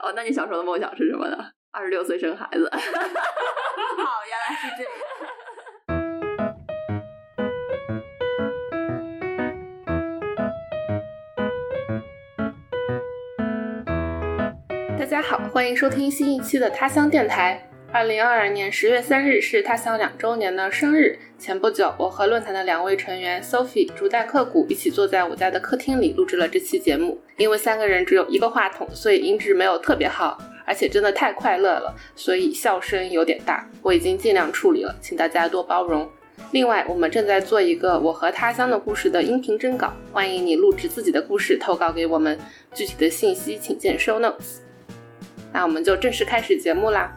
哦，那你小时候的梦想是什么呢？二十六岁生孩子。好，原来是这样。大家好，欢迎收听新一期的他乡电台。二零二二年十月三日是他乡两周年的生日。前不久，我和论坛的两位成员 Sophie、竹代克谷一起坐在我家的客厅里录制了这期节目。因为三个人只有一个话筒，所以音质没有特别好，而且真的太快乐了，所以笑声有点大。我已经尽量处理了，请大家多包容。另外，我们正在做一个我和他乡的故事的音频征稿，欢迎你录制自己的故事投稿给我们。具体的信息请见 show notes。那我们就正式开始节目啦！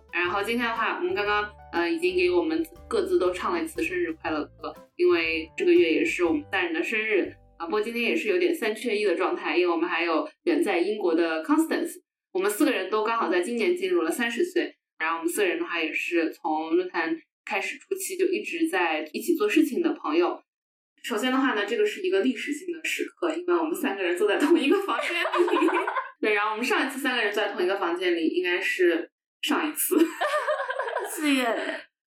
然后今天的话，我们刚刚呃已经给我们各自都唱了一次生日快乐歌，因为这个月也是我们三人的生日啊。不过今天也是有点三缺一的状态，因为我们还有远在英国的 Constance，我们四个人都刚好在今年进入了三十岁。然后我们四个人的话，也是从论坛开始初期就一直在一起做事情的朋友。首先的话呢，这个是一个历史性的时刻，因为我们三个人坐在同一个房间里。对，然后我们上一次三个人坐在同一个房间里，应该是上一次 四月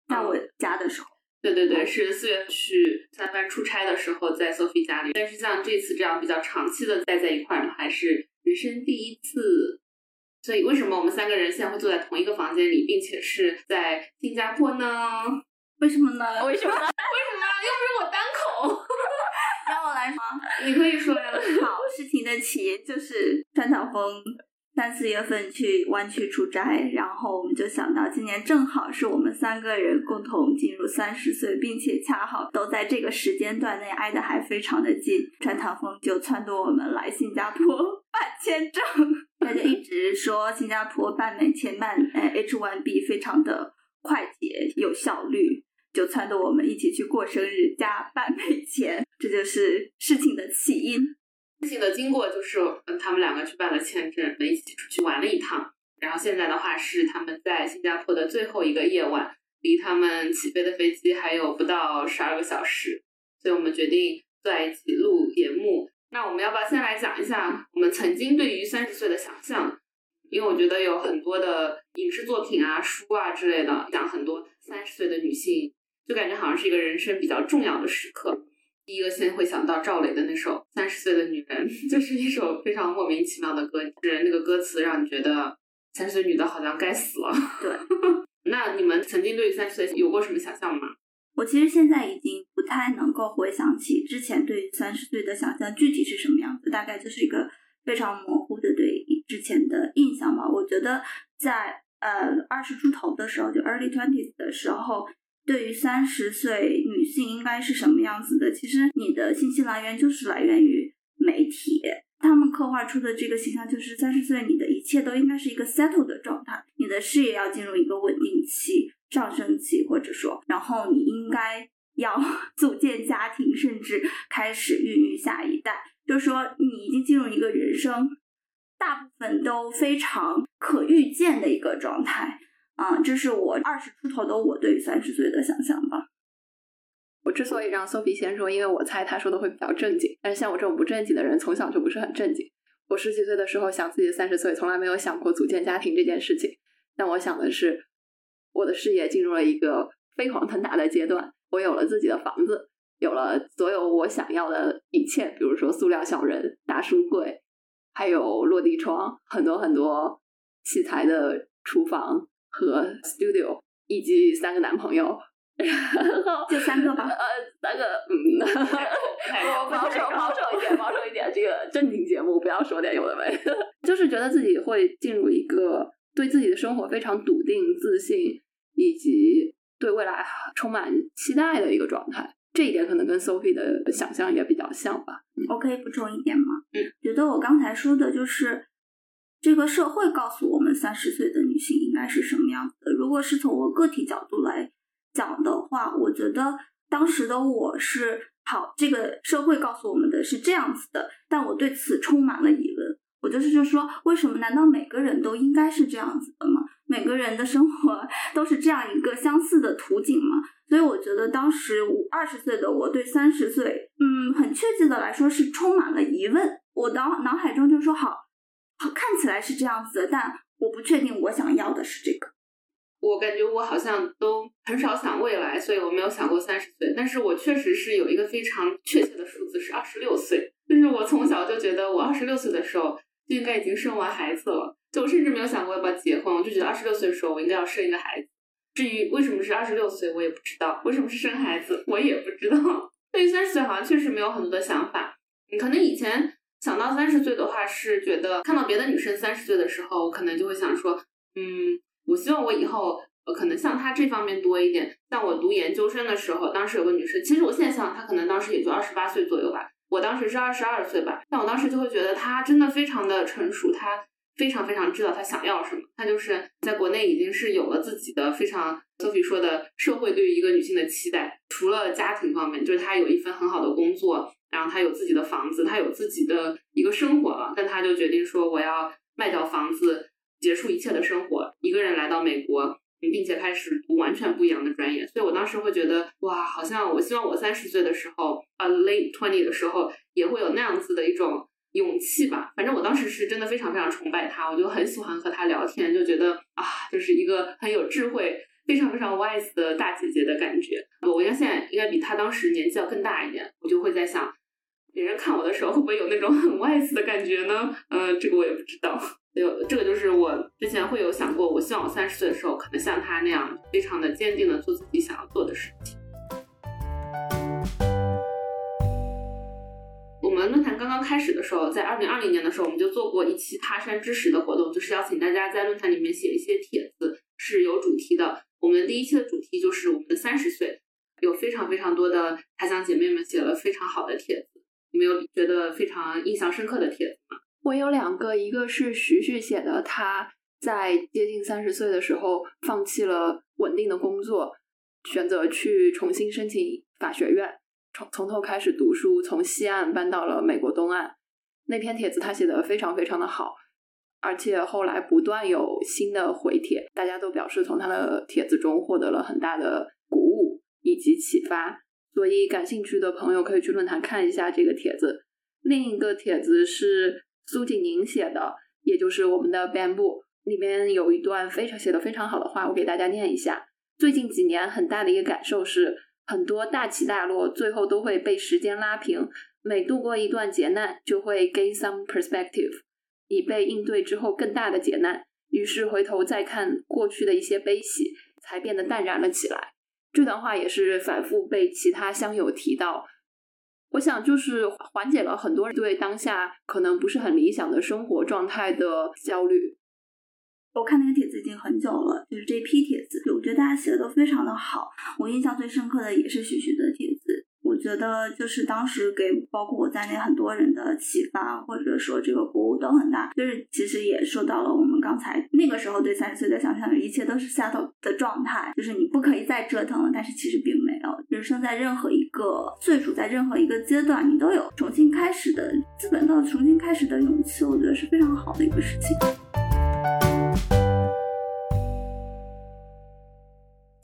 在我家的时候，对对对，是四月去三藩出差的时候，在 Sophie 家里。但是像这次这样比较长期的待在一块儿，还是人生第一次。所以为什么我们三个人现在会坐在同一个房间里，并且是在新加坡呢？为什么呢？为什么？为什么？又不是我单口。让我来说，你可以说呀。好，事情的起因就是川岛风三四月份去湾区出差，然后我们就想到今年正好是我们三个人共同进入三十岁，并且恰好都在这个时间段内挨得还非常的近，川岛风就撺掇我们来新加坡办签证。他就一直说新加坡办美签办呃 H1B 非常的快捷有效率，就撺掇我们一起去过生日加办美签，这就是事情的起因。事情的经过就是，嗯，他们两个去办了签证，一起出去玩了一趟。然后现在的话是他们在新加坡的最后一个夜晚，离他们起飞的飞机还有不到十二个小时，所以我们决定在一起录节目。那我们要不要先来讲一下我们曾经对于三十岁的想象？因为我觉得有很多的影视作品啊、书啊之类的，讲很多三十岁的女性，就感觉好像是一个人生比较重要的时刻。第一个先会想到赵雷的那首《三十岁的女人》，就是一首非常莫名其妙的歌，是那个歌词让你觉得三十岁女的好像该死了。对，那你们曾经对于三十岁有过什么想象吗？我其实现在已经不太能够回想起之前对于三十岁的想象具体是什么样子，大概就是一个非常模糊的对之前的印象吧。我觉得在呃二十出头的时候，就 early twenties 的时候，对于三十岁女性应该是什么样子的，其实你的信息来源就是来源于媒体，他们刻画出的这个形象就是三十岁你的一切都应该是一个 settle 的状态，你的事业要进入一个稳定期。上升期，或者说，然后你应该 要组建家庭，甚至开始孕育下一代。就是说，你已经进入一个人生大部分都非常可预见的一个状态啊！这是我二十出头的我对于三十岁的想象吧。我之所以让 Sophie 先说，因为我猜他说的会比较正经。但是像我这种不正经的人，从小就不是很正经。我十几岁的时候想自己三十岁，从来没有想过组建家庭这件事情。但我想的是。我的事业进入了一个飞黄腾达的阶段，我有了自己的房子，有了所有我想要的一切，比如说塑料小人、大书柜，还有落地窗，很多很多器材的厨房和 studio，以及三个男朋友，就三个吧，呃，三个，嗯，我 保守保守一点，保守一点，这个正经节目不要说点有的没，就是觉得自己会进入一个对自己的生活非常笃定、自信。以及对未来充满期待的一个状态，这一点可能跟 Sophie 的想象也比较像吧。我可以补充一点吗？嗯，觉得我刚才说的就是这个社会告诉我们三十岁的女性应该是什么样子的。如果是从我个体角度来讲的话，我觉得当时的我是好，这个社会告诉我们的是这样子的，但我对此充满了疑问。我就是就说，为什么？难道每个人都应该是这样子的吗？每个人的生活 都是这样一个相似的图景吗？所以我觉得当时五二十岁的我对三十岁，嗯，很确切的来说是充满了疑问。我脑脑海中就说好，好看起来是这样子的，但我不确定我想要的是这个。我感觉我好像都很少想未来，所以我没有想过三十岁。但是我确实是有一个非常确切的数字是二十六岁，就是我从小就觉得我二十六岁的时候。就应该已经生完孩子了，就我甚至没有想过要不要结婚，我就觉得二十六岁的时候我应该要生一个孩子。至于为什么是二十六岁，我也不知道；为什么是生孩子，我也不知道。对于三十岁，好像确实没有很多的想法。你可能以前想到三十岁的话，是觉得看到别的女生三十岁的时候，我可能就会想说，嗯，我希望我以后可能像她这方面多一点。像我读研究生的时候，当时有个女生，其实我现在想，她可能当时也就二十八岁左右吧。我当时是二十二岁吧，但我当时就会觉得她真的非常的成熟，她非常非常知道她想要什么。她就是在国内已经是有了自己的非常 Sophie 说的社会对于一个女性的期待，除了家庭方面，就是她有一份很好的工作，然后他有自己的房子，他有自己的一个生活了。但他就决定说我要卖掉房子，结束一切的生活，一个人来到美国。并且开始读完全不一样的专业，所以我当时会觉得，哇，好像我希望我三十岁的时候，呃，late twenty 的时候，也会有那样子的一种勇气吧。反正我当时是真的非常非常崇拜他，我就很喜欢和他聊天，就觉得啊，就是一个很有智慧、非常非常 wise 的大姐姐的感觉。我应该现在应该比他当时年纪要更大一点，我就会在想，别人看我的时候会不会有那种很 wise 的感觉呢？呃，这个我也不知道。有这个就是我之前会有想过，我希望我三十岁的时候可能像他那样，非常的坚定的做自己想要做的事情。我们论坛刚刚开始的时候，在二零二零年的时候，我们就做过一期爬山之石的活动，就是邀请大家在论坛里面写一些帖子，是有主题的。我们第一期的主题就是我们的三十岁，有非常非常多的他乡姐妹们写了非常好的帖子。你们有觉得非常印象深刻的帖子吗？我有两个，一个是徐徐写的，他在接近三十岁的时候放弃了稳定的工作，选择去重新申请法学院，从从头开始读书，从西岸搬到了美国东岸。那篇帖子他写的非常非常的好，而且后来不断有新的回帖，大家都表示从他的帖子中获得了很大的鼓舞以及启发，所以感兴趣的朋友可以去论坛看一下这个帖子。另一个帖子是。苏锦宁写的，也就是我们的 Bamboo 里面有一段非常写的非常好的话，我给大家念一下。最近几年很大的一个感受是，很多大起大落最后都会被时间拉平，每度过一段劫难，就会 gain some perspective，以备应对之后更大的劫难。于是回头再看过去的一些悲喜，才变得淡然了起来。这段话也是反复被其他乡友提到。我想，就是缓解了很多人对当下可能不是很理想的生活状态的焦虑。我看那个帖子已经很久了，就是这批帖子，我觉得大家写的都非常的好。我印象最深刻的也是徐徐的帖子。我觉得就是当时给包括我在内很多人的启发，或者说这个鼓舞都很大。就是其实也受到了我们刚才那个时候对三十岁的想象，一切都是 settle 的状态，就是你不可以再折腾了。但是其实并没有，人生在任何一个岁数，在任何一个阶段，你都有重新开始的资本，到重新开始的勇气。我觉得是非常好的一个事情。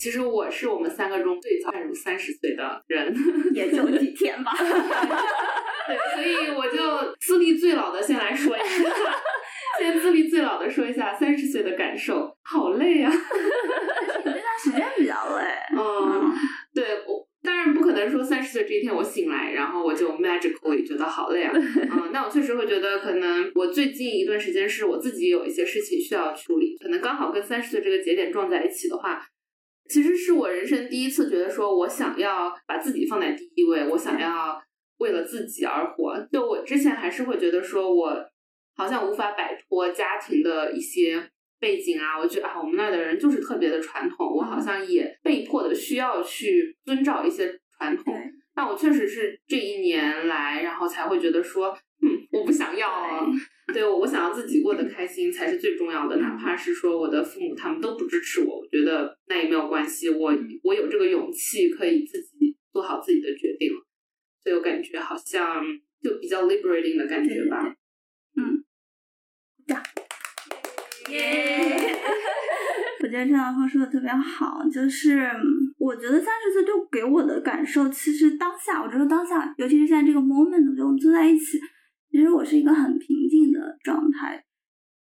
其实我是我们三个中最早迈入三十岁的人，也就几天吧。对，所以我就资历最老的先来说一下，先资历最老的说一下三十岁的感受，好累啊！这段时间比较累。嗯，对我当然不可能说三十岁这一天我醒来，然后我就 magically 觉得好累啊。嗯，但我确实会觉得，可能我最近一段时间是我自己有一些事情需要处理，可能刚好跟三十岁这个节点撞在一起的话。其实是我人生第一次觉得，说我想要把自己放在第一位，我想要为了自己而活。就我之前还是会觉得，说我好像无法摆脱家庭的一些背景啊，我觉得啊，我们那儿的人就是特别的传统，我好像也被迫的需要去遵照一些传统。但我确实是这一年来，然后才会觉得说，嗯，我不想要了。对我，我想要自己过得开心才是最重要的。哪怕是说我的父母他们都不支持我，我觉得那也没有关系。我我有这个勇气，可以自己做好自己的决定。所以我感觉好像就比较 liberating 的感觉吧。嗯，呀，耶！我觉得陈老峰说的特别好，就是我觉得三十岁就给我的感受，其实当下，我觉得当下，尤其是现在这个 moment，就我们坐在一起，其实我是一个很平静的状态。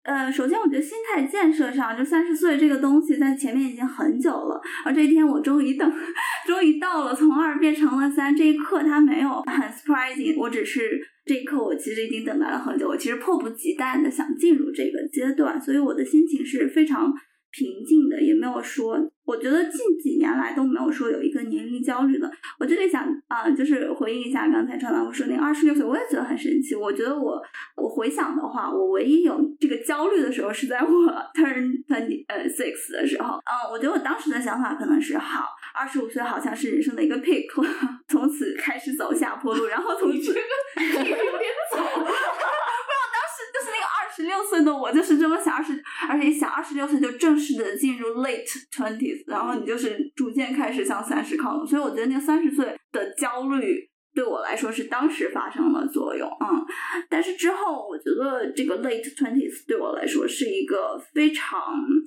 呃，首先我觉得心态建设上，就三十岁这个东西在前面已经很久了，而这一天我终于等，终于到了，从二变成了三，这一刻它没有很 surprising，我只是这一刻我其实已经等待了很久，我其实迫不及待的想进入这个阶段，所以我的心情是非常。平静的，也没有说，我觉得近几年来都没有说有一个年龄焦虑的。我这里想啊，就是回应一下刚才川老师说那二十六岁，我也觉得很神奇。我觉得我我回想的话，我唯一有这个焦虑的时候是在我 turn twenty 呃 six 的时候。嗯，我觉得我当时的想法可能是好，二十五岁好像是人生的一个 peak，从此开始走下坡路，然后从此 有点早。十六岁的我就是这么想，二十，而且一想二十六岁就正式的进入 late twenties，然后你就是逐渐开始向三十靠拢。所以我觉得那三十岁的焦虑对我来说是当时发生了作用，嗯，但是之后我觉得这个 late twenties 对我来说是一个非常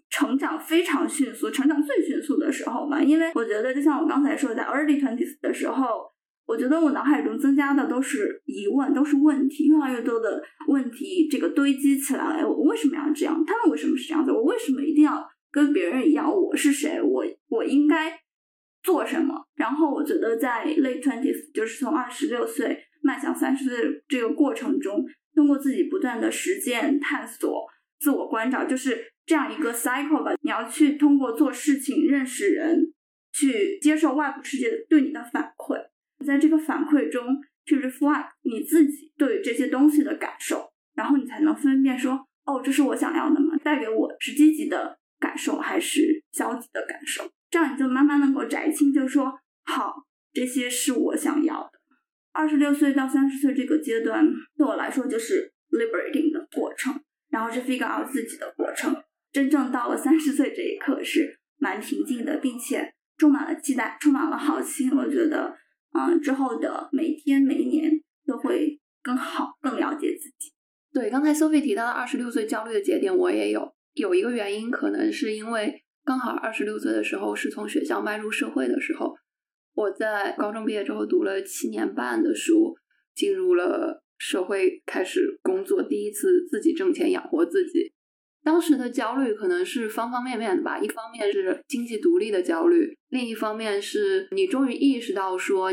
成长非常迅速、成长最迅速的时候吧，因为我觉得就像我刚才说，在 early twenties 的时候。我觉得我脑海中增加的都是疑问，都是问题，越来越多的问题，这个堆积起来。我为什么要这样？他们为什么是这样子？我为什么一定要跟别人一样？我是谁？我我应该做什么？然后我觉得在 late twenties，就是从二十六岁迈向三十岁这个过程中，通过自己不断的实践、探索、自我关照，就是这样一个 cycle 吧。你要去通过做事情、认识人，去接受外部世界对你的反馈。在这个反馈中去 reflect 你自己对于这些东西的感受，然后你才能分辨说，哦，这是我想要的吗？带给我是积极的感受还是消极的感受？这样你就慢慢能够摘清，就是说，好，这些是我想要的。二十六岁到三十岁这个阶段，对我来说就是 liberating 的过程，然后是 figure out 自己的过程。真正到了三十岁这一刻，是蛮平静的，并且充满了期待，充满了好奇。我觉得。嗯，之后的每天每年都会更好，更了解自己。对，刚才 Sophie 提到的二十六岁焦虑的节点，我也有。有一个原因，可能是因为刚好二十六岁的时候是从学校迈入社会的时候。我在高中毕业之后读了七年半的书，进入了社会，开始工作，第一次自己挣钱养活自己。当时的焦虑可能是方方面面的吧，一方面是经济独立的焦虑，另一方面是你终于意识到说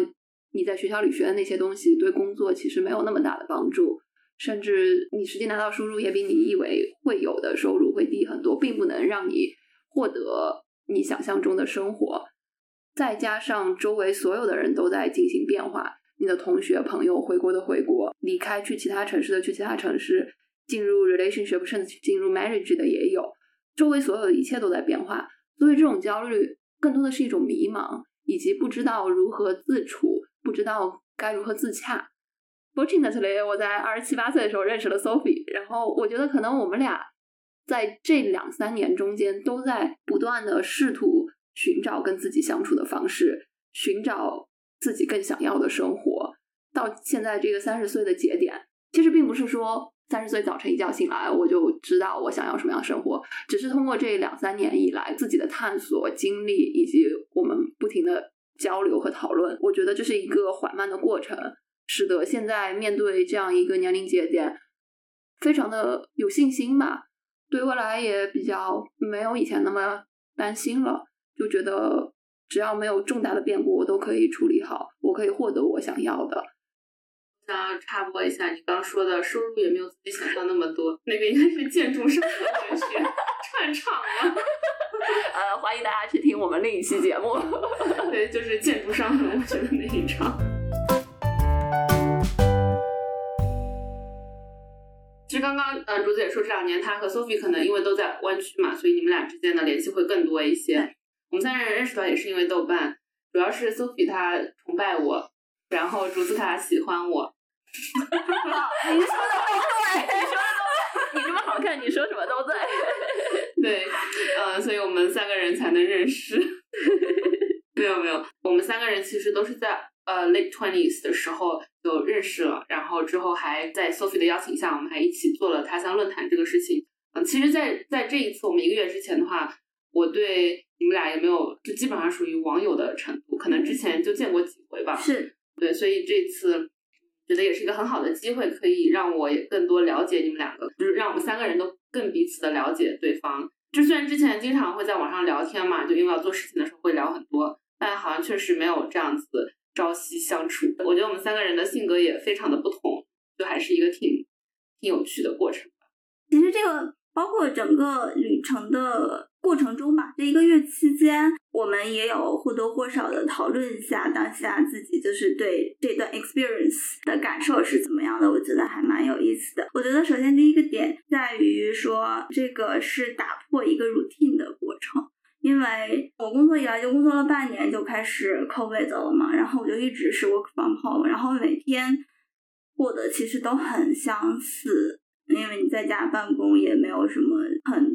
你在学校里学的那些东西对工作其实没有那么大的帮助，甚至你实际拿到收入也比你以为会有的收入会低很多，并不能让你获得你想象中的生活。再加上周围所有的人都在进行变化，你的同学朋友回国的回国，离开去其他城市的去其他城市。进入 relationship 甚至进入 marriage 的也有，周围所有的一切都在变化，所以这种焦虑更多的是一种迷茫，以及不知道如何自处，不知道该如何自洽。Fortunately，我在二十七八岁的时候认识了 Sophie，然后我觉得可能我们俩在这两三年中间都在不断的试图寻找跟自己相处的方式，寻找自己更想要的生活。到现在这个三十岁的节点，其实并不是说。三十岁早晨一觉醒来，我就知道我想要什么样的生活。只是通过这两三年以来自己的探索经历，以及我们不停的交流和讨论，我觉得这是一个缓慢的过程，使得现在面对这样一个年龄节点，非常的有信心吧。对未来也比较没有以前那么担心了，就觉得只要没有重大的变故，我都可以处理好，我可以获得我想要的。插播一下，你刚说的收入也没有自己想象那么多，那个应该是建筑商和文学串场了。呃，欢迎大家去听我们另一期节目，对，就是建筑商和文学的那一场。其实刚刚呃，竹子也说这两年他和 Sophie 可能因为都在湾区嘛，所以你们俩之间的联系会更多一些。我们三人认识到也是因为豆瓣，主要是 Sophie 她崇拜我。然后竹子他喜欢我。你说的都对，你说的都，你这么好看，你说什么都对。对，呃，所以我们三个人才能认识。没有没有，我们三个人其实都是在呃 late twenties 的时候就认识了，然后之后还在 Sophie 的邀请下，我们还一起做了他乡论坛这个事情。嗯，其实，在在这一次我们一个月之前的话，我对你们俩也没有，就基本上属于网友的程度，可能之前就见过几回吧。是对，所以这次觉得也是一个很好的机会，可以让我也更多了解你们两个，就是让我们三个人都更彼此的了解对方。就虽然之前经常会在网上聊天嘛，就因为要做事情的时候会聊很多，但好像确实没有这样子朝夕相处。我觉得我们三个人的性格也非常的不同，就还是一个挺挺有趣的过程吧。其实这个包括整个旅程的过程中吧，这一个月期间，我们也有或多或少的讨论一下当下自己就是对这段 experience 的感受是怎么样的。我觉得还蛮有意思的。我觉得首先第一个点在于说，这个是打破一个 routine 的过程。因为我工作以来就工作了半年，就开始 COVID 了嘛，然后我就一直是 work from home，然后每天过得其实都很相似，因为你在家办公也没有什么很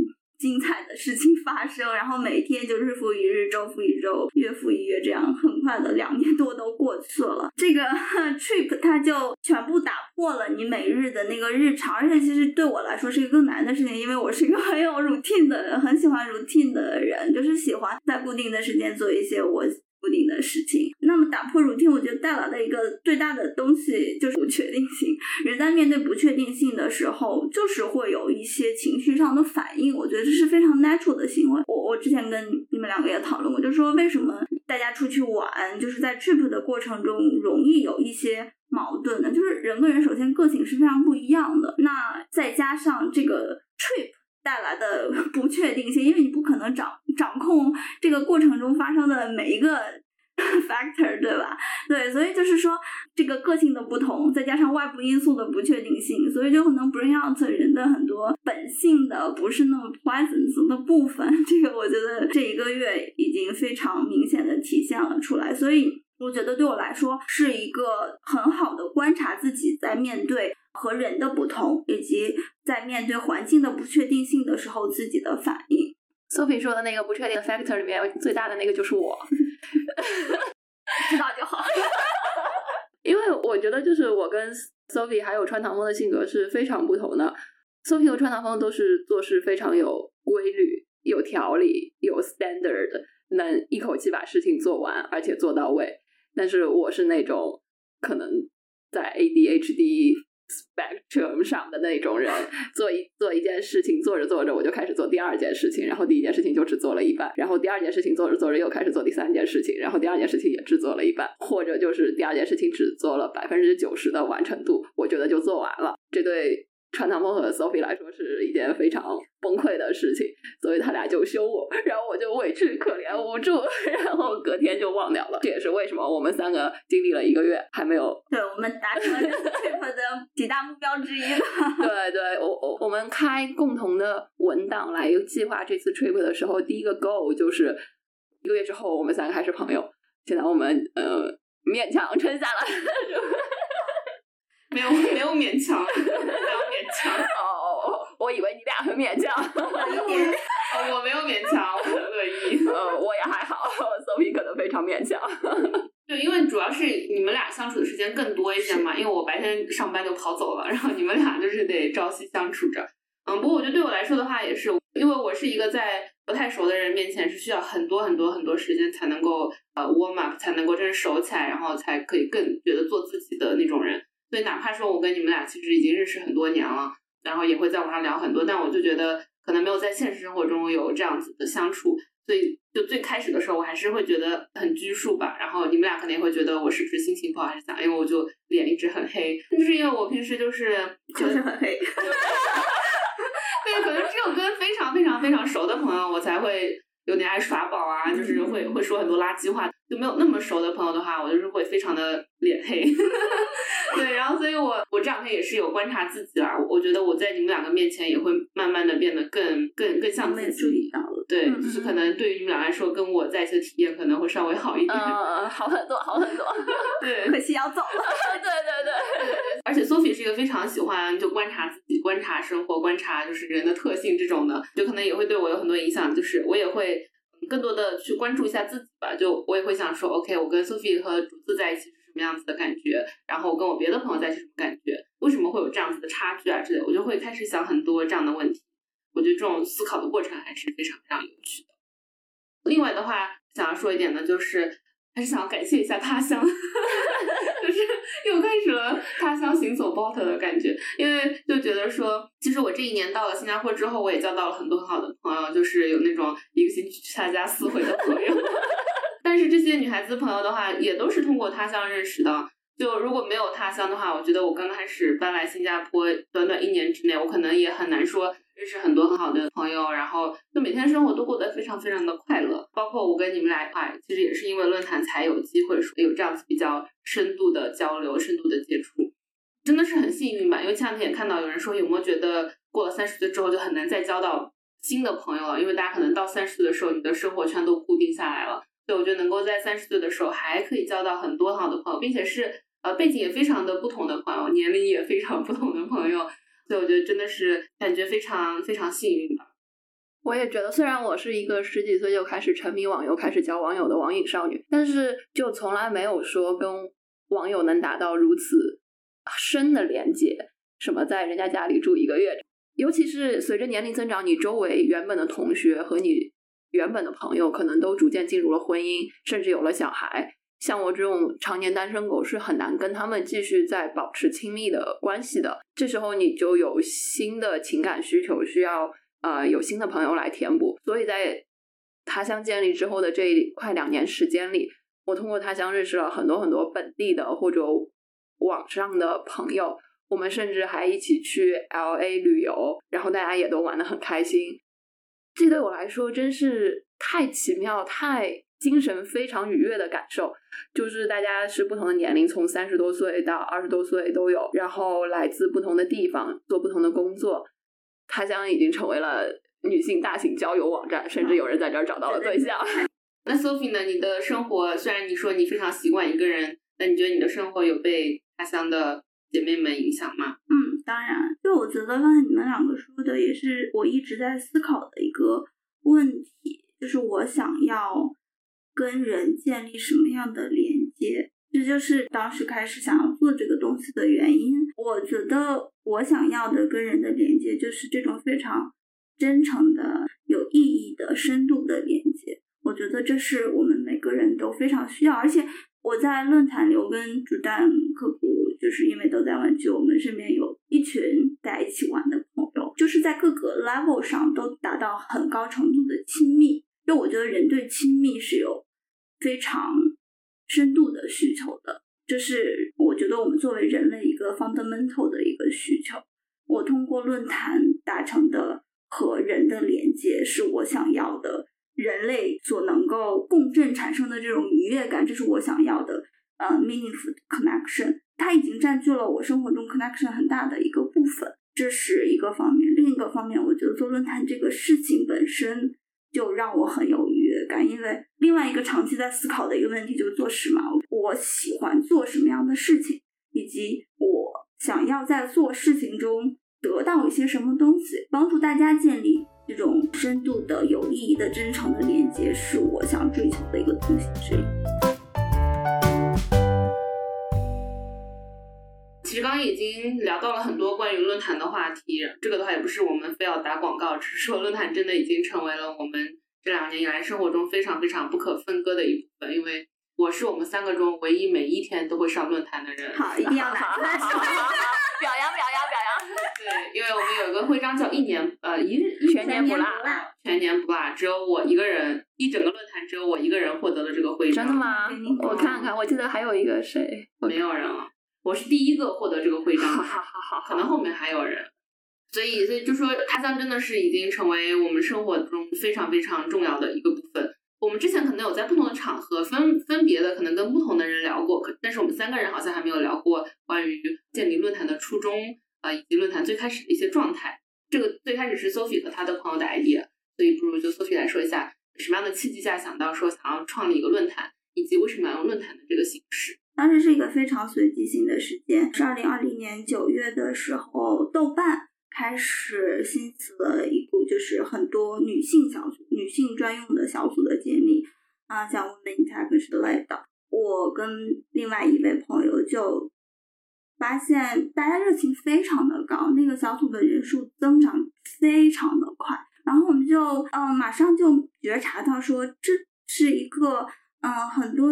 精彩的事情发生，然后每天就日复一日，周复一周，月复一月，这样很快的两年多都过去了。这个 trip 它就全部打破了你每日的那个日常，而且其实对我来说是一个更难的事情，因为我是一个很有 routine 的人，很喜欢 routine 的人，就是喜欢在固定的时间做一些我。固定的事情，那么打破 routine，我觉得带来的一个最大的东西就是不确定性。人在面对不确定性的时候，就是会有一些情绪上的反应。我觉得这是非常 natural 的行为。我我之前跟你们两个也讨论过，就是说为什么大家出去玩，就是在 trip 的过程中容易有一些矛盾呢？就是人跟人首先个性是非常不一样的，那再加上这个 trip。带来的 不确定性，因为你不可能掌掌控这个过程中发生的每一个 factor，对吧？对，所以就是说这个个性的不同，再加上外部因素的不确定性，所以就可能 bring out 人的很多本性的不是那么 pleasant 的部分。这个我觉得这一个月已经非常明显的体现了出来，所以我觉得对我来说是一个很好的观察自己在面对。和人的不同，以及在面对环境的不确定性的时候自己的反应。Sophie 说的那个不确定的 factor 里面，最大的那个就是我，知道就好。因为我觉得，就是我跟 Sophie 还有川堂风的性格是非常不同的。Sophie 和川堂风都是做事非常有规律、有条理、有 standard，能一口气把事情做完，而且做到位。但是我是那种可能在 ADHD。spectrum 上的那种人，做一做一件事情，做着做着我就开始做第二件事情，然后第一件事情就只做了一半，然后第二件事情做着做着又开始做第三件事情，然后第二件事情也只做了一半，或者就是第二件事情只做了百分之九十的完成度，我觉得就做完了。这对。川唐风和 Sophie 来说是一件非常崩溃的事情，所以他俩就凶我，然后我就委屈、可怜、无助，然后隔天就忘掉了。这也是为什么我们三个经历了一个月还没有对我们达成了 trip 的几大目标之一。对对，我我我们开共同的文档来计划这次 trip 的时候，第一个 goal 就是一个月之后我们三个还是朋友。现在我们呃勉强撑下来。没有没有勉强，没有勉强哦，我以为你俩很勉强，我没有勉强，我很乐意，呃，我也还好，Sophie 可能非常勉强，对，因为主要是你们俩相处的时间更多一些嘛，因为我白天上班就跑走了，然后你们俩就是得朝夕相处着，嗯，不过我觉得对我来说的话也是，因为我是一个在不太熟的人面前是需要很多很多很多时间才能够呃 warm up，才能够真熟起来，然后才可以更觉得做自己的那种人。所以哪怕说我跟你们俩其实已经认识很多年了，然后也会在网上聊很多，但我就觉得可能没有在现实生活中有这样子的相处，所以就最开始的时候我还是会觉得很拘束吧。然后你们俩肯定会觉得我是不是心情不好还是咋？因为我就脸一直很黑，就是因为我平时就是 就是很黑。对，可能只有跟非常非常非常熟的朋友，我才会有点爱耍宝啊，就是会会说很多垃圾话。就没有那么熟的朋友的话，我就是会非常的脸黑。对，然后所以我我这两天也是有观察自己啊，我觉得我在你们两个面前也会慢慢的变得更更更像自己。注意到了。对，嗯就是可能对于你们俩来说，跟我在一起的体验可能会稍微好一点。嗯，好很多，好很多。对 可惜要走了。对对对，而且 Sophie 是一个非常喜欢就观察自己、观察生活、观察就是人的特性这种的，就可能也会对我有很多影响。就是我也会嗯更多的去关注一下自己吧。就我也会想说，OK，我跟 Sophie 和竹子在一起什么样子的感觉，然后我跟我别的朋友在一起什么感觉，为什么会有这样子的差距啊之类，我就会开始想很多这样的问题。我觉得这种思考的过程还是非常非常有趣的。另外的话，想要说一点呢，就是还是想要感谢一下他乡，就是又开始了他乡行走 bot 的感觉，因为就觉得说，其实我这一年到了新加坡之后，我也交到了很多很好的朋友，就是有那种一个星期去他家四回的朋友。但是这些女孩子朋友的话，也都是通过他乡认识的。就如果没有他乡的话，我觉得我刚开始搬来新加坡，短短一年之内，我可能也很难说认识很多很好的朋友，然后就每天生活都过得非常非常的快乐。包括我跟你们俩一块，其实也是因为论坛才有机会说有这样子比较深度的交流、深度的接触，真的是很幸运吧。因为前两天也看到有人说，有没有觉得过了三十岁之后就很难再交到新的朋友了？因为大家可能到三十岁的时候，你的生活圈都固定下来了。所以我觉得能够在三十岁的时候还可以交到很多好的朋友，并且是呃背景也非常的不同的朋友，年龄也非常不同的朋友，所以我觉得真的是感觉非常非常幸运吧。我也觉得，虽然我是一个十几岁就开始沉迷网游、开始交网友的网瘾少女，但是就从来没有说跟网友能达到如此深的连接。什么在人家家里住一个月，尤其是随着年龄增长，你周围原本的同学和你原本的朋友，可能都逐渐进入了婚姻，甚至有了小孩。像我这种常年单身狗，是很难跟他们继续再保持亲密的关系的。这时候你就有新的情感需求，需要呃有新的朋友来填补。所以在他乡建立之后的这快两年时间里，我通过他乡认识了很多很多本地的或者网上的朋友。我们甚至还一起去 L A 旅游，然后大家也都玩的很开心。这对我来说真是太奇妙、太精神非常愉悦的感受。就是大家是不同的年龄，从三十多岁到二十多岁都有，然后来自不同的地方，做不同的工作。他乡已经成为了女性大型交友网站，甚至有人在这儿找到了对象。那 Sophie 呢？你的生活虽然你说你非常习惯一个人，那你觉得你的生活有被他乡的姐妹们影响吗？嗯，当然，就我觉得刚才你们两个说的也是我一直在思考的一个问题，就是我想要跟人建立什么样的连接，这就是当时开始想要做这个东西的原因。我觉得我想要的跟人的连接就是这种非常真诚的、有意义的、深度的连接。我觉得这是我们每个人都非常需要，而且我在论坛里跟主弹科普，就是因为都在玩具，我们身边有一群在一起玩的朋友，就是在各个 level 上都达到很高程度的亲密。就我觉得人对亲密是有非常深度的需求的，这是我觉得我们作为人类一个 fundamental 的一个需求。我通过论坛达成的和人的连接，是我想要的。人类所能够共振产生的这种愉悦感，这是我想要的。呃，meaningful connection，它已经占据了我生活中 connection 很大的一个部分，这是一个方面。另一个方面，我觉得做论坛这个事情本身就让我很有愉悦感，因为另外一个长期在思考的一个问题就是做事嘛。我喜欢做什么样的事情，以及我想要在做事情中得到一些什么东西，帮助大家建立。这种深度的、有意义的、真诚的连接，是我想追求的一个东西之一。其实刚刚已经聊到了很多关于论坛的话题，这个的话也不是我们非要打广告，只是说论坛真的已经成为了我们这两年以来生活中非常非常不可分割的一部分。因为我是我们三个中唯一每一天都会上论坛的人。好，一定要拿出来 说。表扬表扬表扬！对，因为我们有一个徽章叫一年呃一日一全年不落，全年不落，只有我一个人，一整个论坛只有我一个人获得了这个徽章。真的吗？我看看，我记得还有一个谁，没有人了。我是第一个获得这个徽章，好好好好，可能后面还有人。所以，所以就说他乡真的是已经成为我们生活中非常非常重要的一个部分。我们之前可能有在不同的场合分分别的，可能跟不同的人聊过，可但是我们三个人好像还没有聊过关于建立论坛的初衷。啊，以及论坛最开始的一些状态，这个最开始是 Sophie 和他的朋友的 idea，所以不如就 Sophie 来说一下，什么样的契机下想到说想要创立一个论坛，以及为什么要用论坛的这个形式？当时是一个非常随机性的时间，是二零二零年九月的时候，豆瓣开始兴起了一股就是很多女性小组、女性专用的小组的建立啊，像 Women in Tech 之类的。我跟另外一位朋友就发现大家热情非常的高，那个小组的人数增长非常的快，然后我们就嗯马上就觉察到说这是一个嗯很多。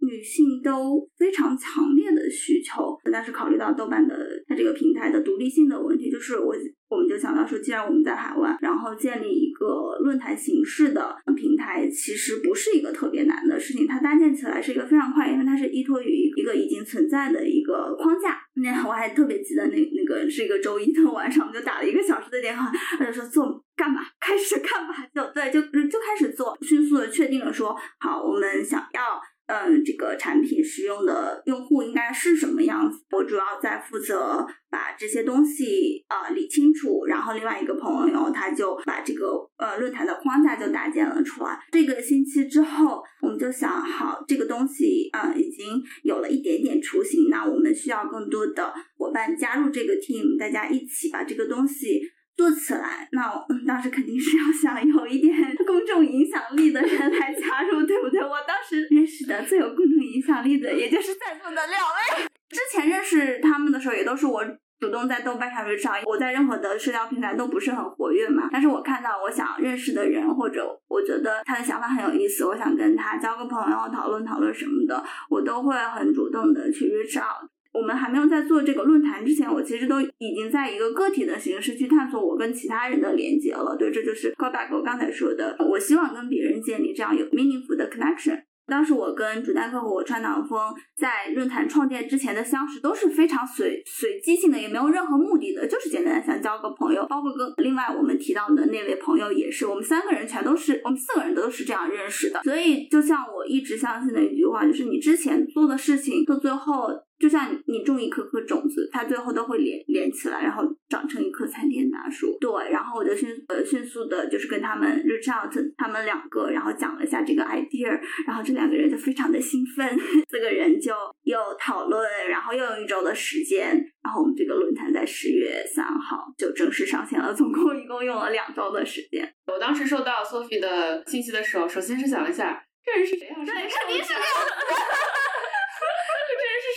女性都非常强烈的需求，但是考虑到豆瓣的它这个平台的独立性的问题，就是我我们就想到说，既然我们在海外，然后建立一个论坛形式的平台，其实不是一个特别难的事情，它搭建起来是一个非常快，因为它是依托于一个已经存在的一个框架。那我还特别记得那那个是一个周一的晚上，我们就打了一个小时的电话，他就说做干嘛？开始干嘛？就对，就就开始做，迅速的确定了说好，我们想要。嗯，这个产品使用的用户应该是什么样子？我主要在负责把这些东西呃理清楚，然后另外一个朋友他就把这个呃论坛的框架就搭建了出来。这个星期之后，我们就想好这个东西啊已经有了一点点雏形，那我们需要更多的伙伴加入这个 team，大家一起把这个东西。做起来，那我当时肯定是要想有一点 公众影响力的人来加入，对不对？我当时认识的最有公众影响力的，也就是在座的两位。之前认识他们的时候，也都是我主动在豆瓣上认识。我在任何的社交平台都不是很活跃嘛，但是我看到我想认识的人，或者我觉得他的想法很有意思，我想跟他交个朋友，讨论讨论什么的，我都会很主动的去 reach out。我们还没有在做这个论坛之前，我其实都已经在一个个体的形式去探索我跟其他人的连接了。对，这就是 callback 我刚才说的，我希望跟别人建立这样有 meaningful 的 connection。当时我跟主单客户川岛峰在论坛创建之前的相识都是非常随随机性的，也没有任何目的的，就是简单的想交个朋友。包括跟另外我们提到的那位朋友也是，我们三个人全都是，我们四个人都是这样认识的。所以就像我一直相信的一句话，就是你之前做的事情到最后。就像你种一颗颗种子，它最后都会连连起来，然后长成一棵参天大树。对，然后我就迅呃迅速的，就是跟他们 reach out，他们两个，然后讲了一下这个 idea，然后这两个人就非常的兴奋，四个人就又讨论，然后又有一周的时间，然后我们这个论坛在十月三号就正式上线了，总共一共用了两周的时间。我当时收到 Sophie 的信息的时候，首先是想了一下，这人是谁啊？这人肯定是。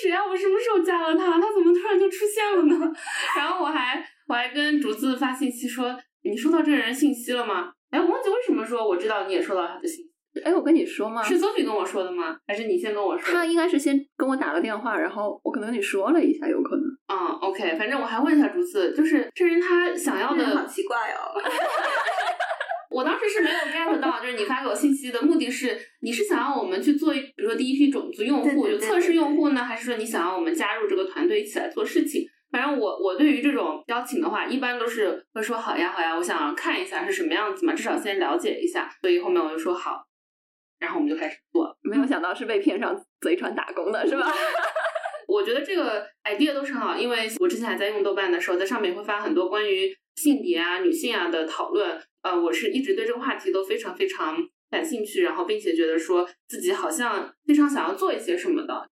谁啊？我什么时候加了他？他怎么突然就出现了呢？然后我还我还跟竹子发信息说：“你收到这个人信息了吗？”哎，我忘记为什么说我知道你也收到他的信息。哎，我跟你说吗？是 Sophie 跟我说的吗？还是你先跟我说？他应该是先跟我打了电话，然后我可能跟你说了一下，有可能。嗯，OK，反正我还问一下竹子，就是这人他想要的，好奇怪哦。我当时是没有 get 到，就是你发给我信息的目的是，你是想要我们去做，比如说第一批种子用户，就测试用户呢，还是说你想要我们加入这个团队一起来做事情？反正我我对于这种邀请的话，一般都是会说好呀好呀，我想看一下是什么样子嘛，至少先了解一下。所以后面我就说好，然后我们就开始做。没有想到是被骗上贼船打工的是吧？我觉得这个 idea 都是很好，因为我之前还在用豆瓣的时候，在上面会发很多关于性别啊、女性啊的讨论。呃，我是一直对这个话题都非常非常感兴趣，然后并且觉得说自己好像非常想要做一些什么的。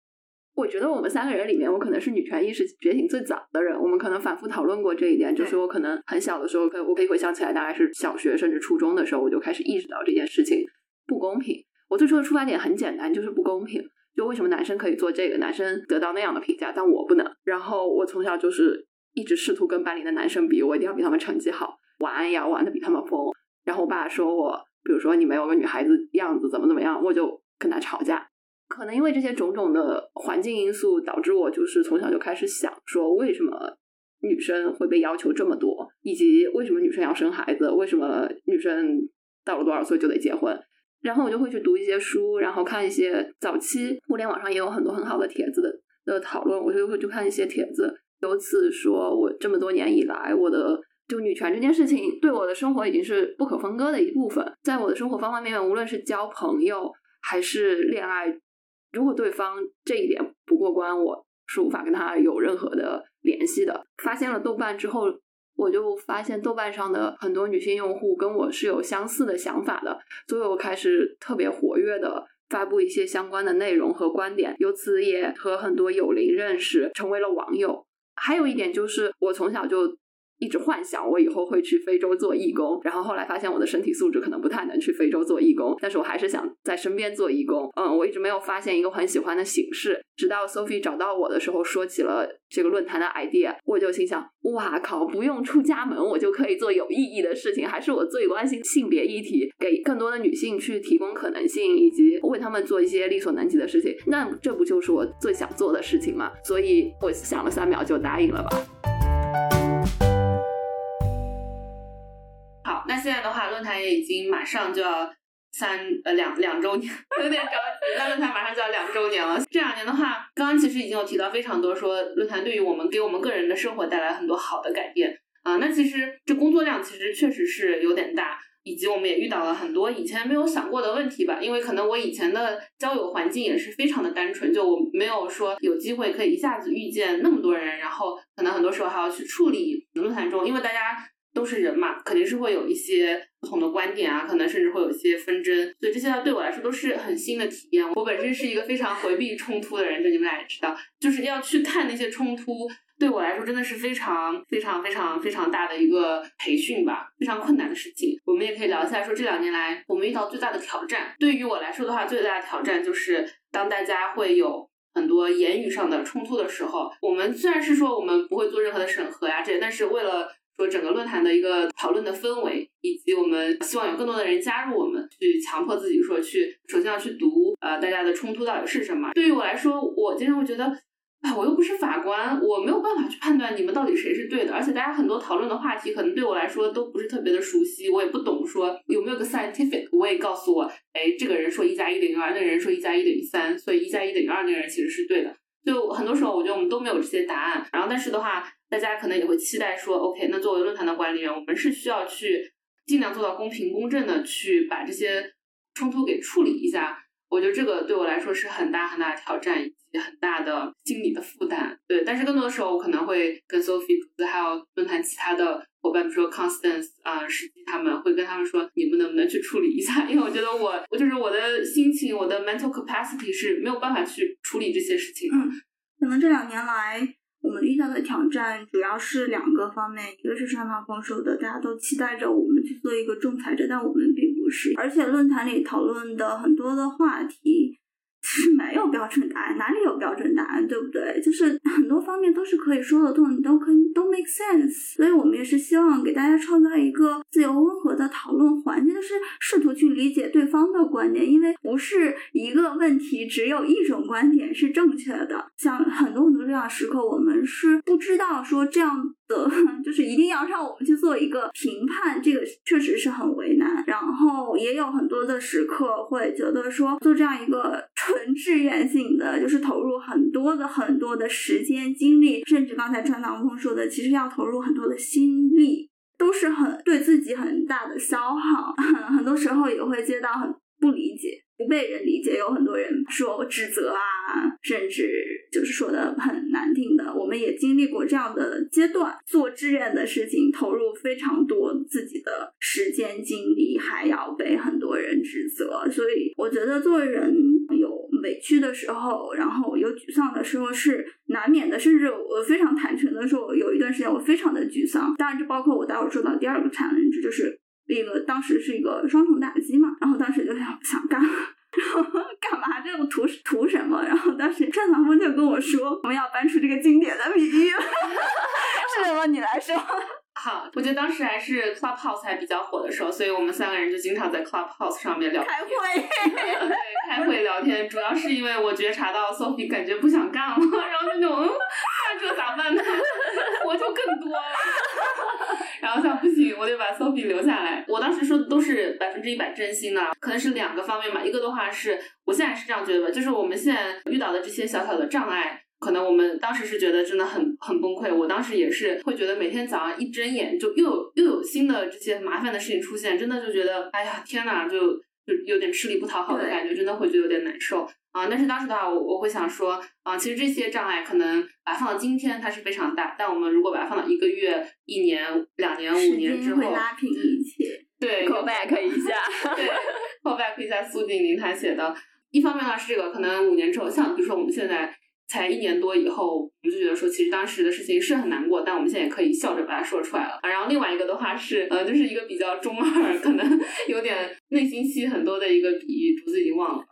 我觉得我们三个人里面，我可能是女权意识觉醒最早的人。我们可能反复讨论过这一点，就是我可能很小的时候，可我可以回想起来，大概是小学甚至初中的时候，我就开始意识到这件事情不公平。我最初的出发点很简单，就是不公平。就为什么男生可以做这个，男生得到那样的评价，但我不能。然后我从小就是一直试图跟班里的男生比，我一定要比他们成绩好。玩呀，玩的比他们疯。然后我爸说我，比如说你没有个女孩子样子，怎么怎么样，我就跟他吵架。可能因为这些种种的环境因素，导致我就是从小就开始想说，为什么女生会被要求这么多，以及为什么女生要生孩子，为什么女生到了多少岁就得结婚。然后我就会去读一些书，然后看一些早期互联网上也有很多很好的帖子的的讨论，我就会去看一些帖子，由此说我这么多年以来我的。就女权这件事情对我的生活已经是不可分割的一部分，在我的生活方方面面，无论是交朋友还是恋爱，如果对方这一点不过关，我是无法跟他有任何的联系的。发现了豆瓣之后，我就发现豆瓣上的很多女性用户跟我是有相似的想法的，所以我开始特别活跃的发布一些相关的内容和观点，由此也和很多友邻认识，成为了网友。还有一点就是，我从小就。一直幻想我以后会去非洲做义工，然后后来发现我的身体素质可能不太能去非洲做义工，但是我还是想在身边做义工。嗯，我一直没有发现一个很喜欢的形式，直到 Sophie 找到我的时候说起了这个论坛的 idea，我就心想：哇靠，不用出家门我就可以做有意义的事情，还是我最关心性别议题，给更多的女性去提供可能性，以及为他们做一些力所能及的事情。那这不就是我最想做的事情吗？所以我想了三秒就答应了吧。现在的话，论坛也已经马上就要三呃两两周年，有点着急。那论坛马上就要两周年了。这两年的话，刚刚其实已经有提到非常多，说论坛对于我们给我们个人的生活带来很多好的改变啊。那其实这工作量其实确实是有点大，以及我们也遇到了很多以前没有想过的问题吧。因为可能我以前的交友环境也是非常的单纯，就没有说有机会可以一下子遇见那么多人，然后可能很多时候还要去处理论坛中，因为大家。都是人嘛，肯定是会有一些不同的观点啊，可能甚至会有一些纷争，所以这些对我来说都是很新的体验。我本身是一个非常回避冲突的人，就你们俩也知道，就是要去看那些冲突，对我来说真的是非常非常非常非常大的一个培训吧，非常困难的事情。我们也可以聊一下，说这两年来我们遇到最大的挑战。对于我来说的话，最大的挑战就是当大家会有很多言语上的冲突的时候，我们虽然是说我们不会做任何的审核呀，这但是为了说整个论坛的一个讨论的氛围，以及我们希望有更多的人加入我们，去强迫自己说去，首先要去读，呃，大家的冲突到底是什么？对于我来说，我经常会觉得，啊，我又不是法官，我没有办法去判断你们到底谁是对的。而且大家很多讨论的话题，可能对我来说都不是特别的熟悉，我也不懂说有没有个 scientific，我也告诉我，哎，这个人说一加一等于二，那个人说一加一等于三，所以一加一等于二那个人其实是对的。就很多时候，我觉得我们都没有这些答案。然后，但是的话。大家可能也会期待说，OK，那作为论坛的管理员，我们是需要去尽量做到公平公正的去把这些冲突给处理一下。我觉得这个对我来说是很大很大的挑战以及很大的心理的负担。对，但是更多的时候，我可能会跟 Sophie 还有论坛其他的伙伴，比如说 Constance 啊、实际他们会跟他们说，你们能不能去处理一下？因为我觉得我，我就是我的心情，我的 mental capacity 是没有办法去处理这些事情。嗯，可能这两年来。我们遇到的挑战主要是两个方面，一个是双方丰收的，大家都期待着我们去做一个仲裁者，但我们并不是，而且论坛里讨论的很多的话题。是没有标准答案，哪里有标准答案，对不对？就是很多方面都是可以说得通，你都可以都 make sense。所以我们也是希望给大家创造一个自由温和的讨论环境，就是试图去理解对方的观点，因为不是一个问题只有一种观点是正确的。像很多很多这样时刻，我们是不知道说这样。的，就是一定要让我们去做一个评判，这个确实是很为难。然后也有很多的时刻会觉得说，做这样一个纯志愿性的，就是投入很多的很多的时间精力，甚至刚才川唐风说的，其实要投入很多的心力，都是很对自己很大的消耗。很多时候也会接到很不理解。不被人理解，有很多人说指责啊，甚至就是说的很难听的。我们也经历过这样的阶段，做志愿的事情，投入非常多自己的时间精力，还要被很多人指责。所以我觉得，作为人有委屈的时候，然后有沮丧的时候是难免的。甚至我非常坦诚的说，有一段时间我非常的沮丧。当然，这包括我待会儿说到第二个产能值，就是。那个当时是一个双重打击嘛，然后当时就想想干，然后干嘛这个图图什么？然后当时郑晓峰就跟我说，我们要搬出这个经典的比喻，是什么？你来说。好，我觉得当时还是 Clubhouse 还比较火的时候，所以我们三个人就经常在 Clubhouse 上面聊开会，对，开会聊天，主要是因为我觉察到 Sophie 感觉不想干了，然后那种，那这咋办呢？活就更多了，然后想不行，我得把 Sophie 留下来。我当时说的都是百分之一百真心的，可能是两个方面吧，一个的话是我现在是这样觉得吧，就是我们现在遇到的这些小小的障碍。可能我们当时是觉得真的很很崩溃，我当时也是会觉得每天早上一睁眼就又有又有新的这些麻烦的事情出现，真的就觉得哎呀天呐，就就有点吃力不讨好的感觉，真的会觉得有点难受。啊，但是当时的话，我我会想说，啊，其实这些障碍可能把它放到今天它是非常大，但我们如果把它放到一个月、一年、两年、五年之后，会拉平一切。对，call back 一下，对，call back 一下苏锦林他写的，一方面的话是这个，可能五年之后，像比如说我们现在才一年多以后，我们就觉得说，其实当时的事情是很难过，但我们现在也可以笑着把它说出来了。然后另外一个的话是，呃，就是一个比较中二，可能 有点内心戏很多的一个比喻，竹子已经忘了。